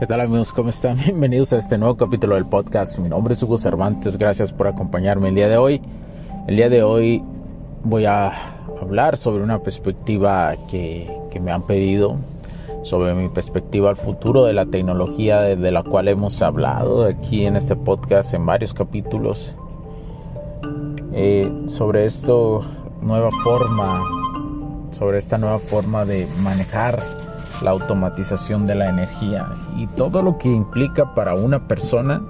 ¿Qué tal amigos? ¿Cómo están? Bienvenidos a este nuevo capítulo del podcast. Mi nombre es Hugo Cervantes. Gracias por acompañarme el día de hoy. El día de hoy voy a hablar sobre una perspectiva que, que me han pedido, sobre mi perspectiva al futuro de la tecnología de, la cual hemos hablado aquí en este podcast en varios capítulos. Eh, sobre esto, nueva forma, sobre esta nueva forma de manejar la automatización de la energía y todo lo que implica para una persona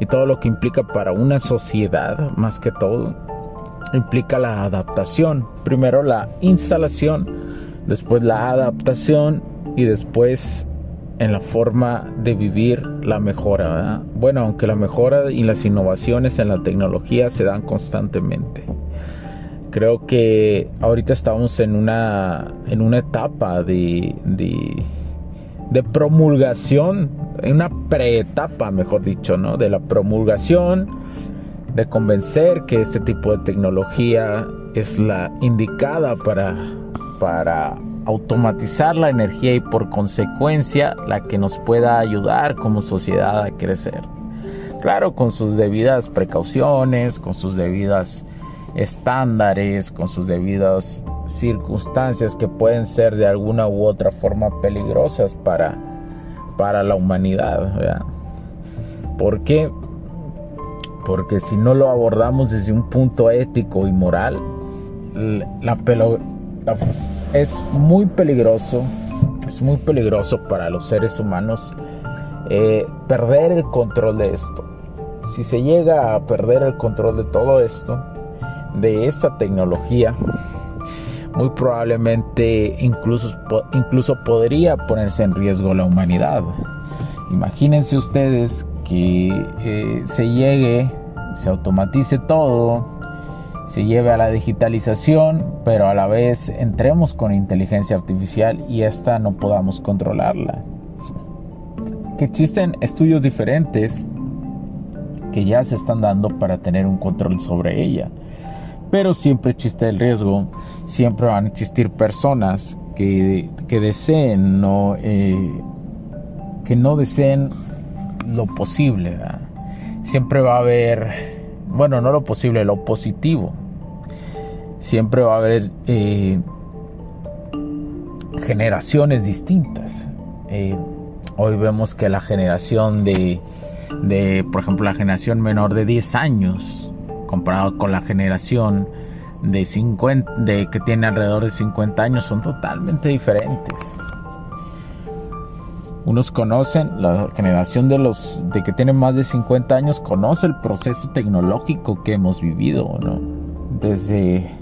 y todo lo que implica para una sociedad, más que todo, implica la adaptación. Primero la instalación, después la adaptación y después en la forma de vivir la mejora. Bueno, aunque la mejora y las innovaciones en la tecnología se dan constantemente creo que ahorita estamos en una, en una etapa de, de, promulgación, en una preetapa, mejor dicho, ¿no? De la promulgación, de convencer que este tipo de tecnología es la indicada para, para automatizar la energía y por consecuencia la que nos pueda ayudar como sociedad a crecer. Claro, con sus debidas precauciones, con sus debidas estándares, con sus debidas circunstancias que pueden ser de alguna u otra forma peligrosas para, para la humanidad. ¿Por qué? Porque si no lo abordamos desde un punto ético y moral, la, es muy peligroso, es muy peligroso para los seres humanos eh, perder el control de esto. Si se llega a perder el control de todo esto, de esta tecnología, muy probablemente incluso, incluso podría ponerse en riesgo la humanidad. Imagínense ustedes que eh, se llegue, se automatice todo, se lleve a la digitalización, pero a la vez entremos con inteligencia artificial y esta no podamos controlarla. Que existen estudios diferentes que ya se están dando para tener un control sobre ella pero siempre existe el riesgo, siempre van a existir personas que, deseen no, eh, que no deseen lo posible. Siempre va a haber, bueno, no lo posible, lo positivo. Siempre va a haber eh, generaciones distintas. Eh, hoy vemos que la generación de, de, por ejemplo, la generación menor de 10 años, comparado con la generación de 50, de que tiene alrededor de 50 años, son totalmente diferentes. Unos conocen, la generación de los de que tienen más de 50 años conoce el proceso tecnológico que hemos vivido, ¿no? Desde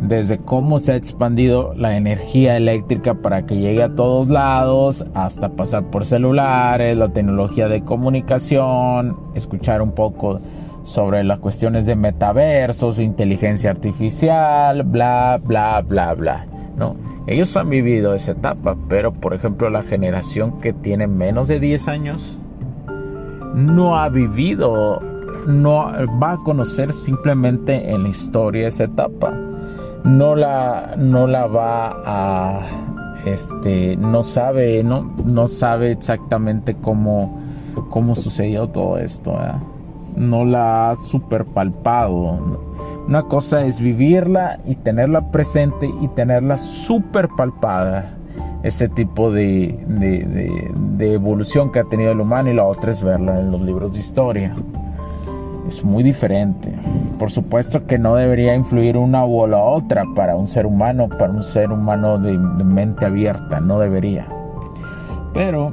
desde cómo se ha expandido la energía eléctrica para que llegue a todos lados, hasta pasar por celulares, la tecnología de comunicación, escuchar un poco sobre las cuestiones de metaversos, inteligencia artificial, bla, bla, bla, bla, ¿no? Ellos han vivido esa etapa, pero por ejemplo la generación que tiene menos de 10 años no ha vivido, no va a conocer simplemente en la historia esa etapa. No la, no la va a, este, no sabe, no, no sabe exactamente cómo, cómo sucedió todo esto. No la ha super palpado. Una cosa es vivirla y tenerla presente y tenerla super palpada. Ese tipo de, de, evolución que ha tenido el humano y la otra es verla en los libros de historia. Es muy diferente. Por supuesto que no debería influir una o otra para un ser humano, para un ser humano de mente abierta, no debería. Pero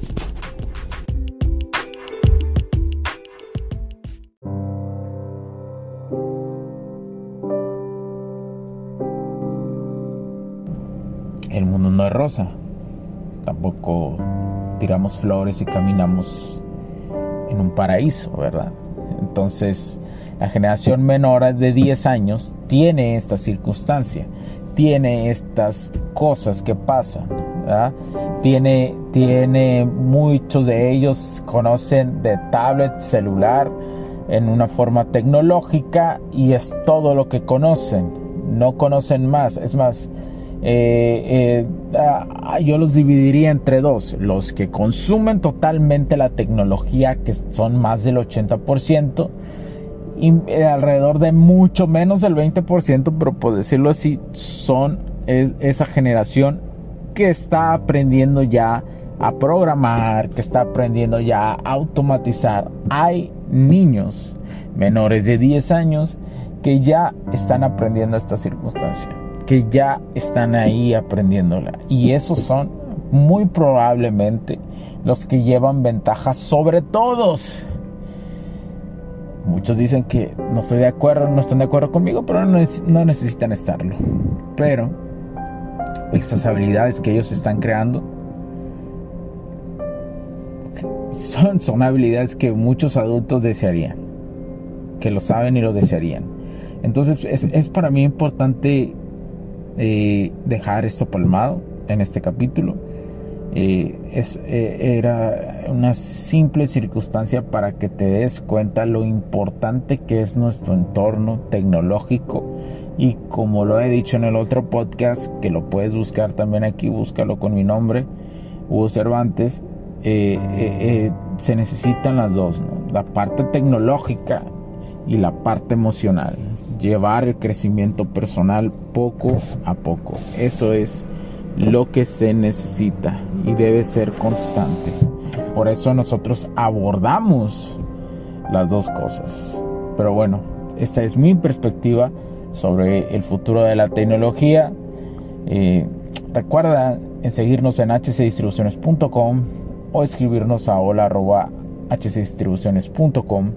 El mundo no es rosa. Tampoco tiramos flores y caminamos en un paraíso, ¿verdad? Entonces, la generación menor de 10 años tiene esta circunstancia, tiene estas cosas que pasan, ¿verdad? Tiene, tiene muchos de ellos conocen de tablet, celular, en una forma tecnológica y es todo lo que conocen, no conocen más, es más, eh, eh, ah, yo los dividiría entre dos. Los que consumen totalmente la tecnología, que son más del 80%, y eh, alrededor de mucho menos del 20%, pero por decirlo así, son esa generación que está aprendiendo ya a programar, que está aprendiendo ya a automatizar. Hay niños menores de 10 años que ya están aprendiendo esta circunstancia que ya están ahí aprendiéndola. Y esos son muy probablemente los que llevan ventaja sobre todos. Muchos dicen que no estoy de acuerdo, no están de acuerdo conmigo, pero no, necesitan estarlo. Pero estas habilidades que ellos están creando son, son habilidades que muchos adultos desearían, que lo saben y lo desearían. Entonces es, es para mí importante eh, dejar esto palmado en este capítulo. Eh, es, eh, era una simple circunstancia para que te des cuenta lo importante que es nuestro entorno tecnológico y como lo he dicho en el otro podcast que lo puedes buscar también aquí búscalo con mi nombre Hugo Cervantes se necesitan las dos la parte tecnológica y la parte emocional llevar el crecimiento personal poco a poco. Eso es lo que se necesita y debe ser constante. Por eso nosotros abordamos las dos cosas. Pero bueno, esta es mi perspectiva sobre el futuro de la tecnología. Eh, recuerda en seguirnos en hcdistribuciones.com o escribirnos a hola.hcdistribuciones.com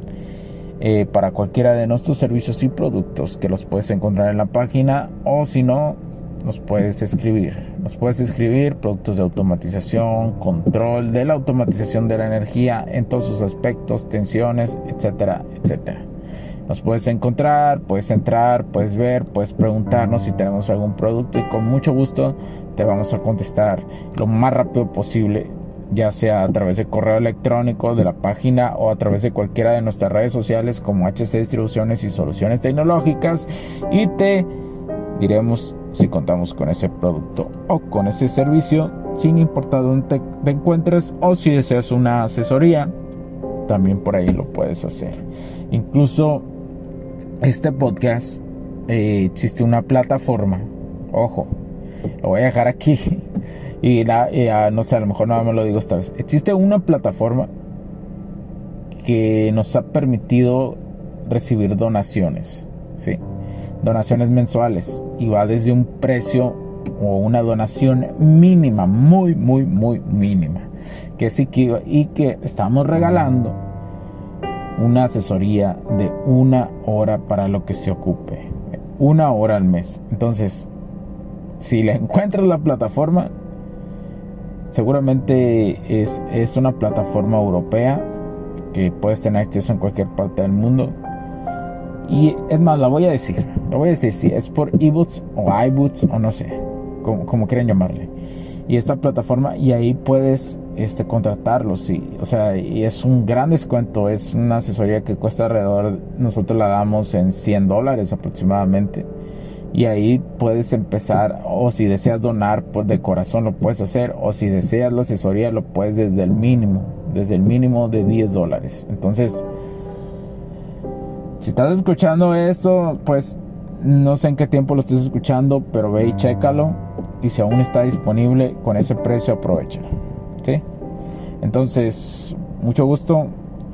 eh, para cualquiera de nuestros servicios y productos que los puedes encontrar en la página o si no, nos puedes escribir. Nos puedes escribir productos de automatización, control de la automatización de la energía en todos sus aspectos, tensiones, etcétera, etcétera. Nos puedes encontrar, puedes entrar, puedes ver, puedes preguntarnos si tenemos algún producto y con mucho gusto te vamos a contestar lo más rápido posible ya sea a través de correo electrónico de la página o a través de cualquiera de nuestras redes sociales como HC Distribuciones y Soluciones Tecnológicas. Y te diremos si contamos con ese producto o con ese servicio sin importar dónde te encuentres o si deseas una asesoría también por ahí lo puedes hacer. Incluso este podcast eh, existe una plataforma. Ojo lo voy a dejar aquí y, la, no sé, a lo mejor no me lo digo esta vez. Existe una plataforma que nos ha permitido recibir donaciones, ¿sí? Donaciones mensuales y va desde un precio o una donación mínima, muy, muy, muy mínima, que, y que estamos regalando una asesoría de una hora para lo que se ocupe, una hora al mes. Entonces, si le encuentras la plataforma, Seguramente es, es una plataforma europea que puedes tener acceso en cualquier parte del mundo. Y es más, la voy a decir. Lo voy a decir si es por ebooks o iBoots o no sé, como, como llamarle. Y esta plataforma, y ahí puedes este, contratarlos. Y, o sea, y es un gran descuento. Es una asesoría que cuesta alrededor, nosotros la damos en 100 dólares aproximadamente. Y ahí puedes empezar, o si deseas donar pues de corazón lo puedes hacer, o si deseas la asesoría lo puedes desde el mínimo, desde el mínimo de 10 dólares. Entonces, si estás escuchando esto, pues no sé en qué tiempo lo estés escuchando, pero ve y chécalo. Y si aún está disponible con ese precio, aprovechalo. ¿Sí? Entonces, mucho gusto.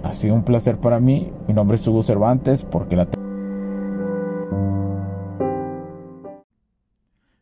Ha sido un placer para mí. Mi nombre es Hugo Cervantes porque la...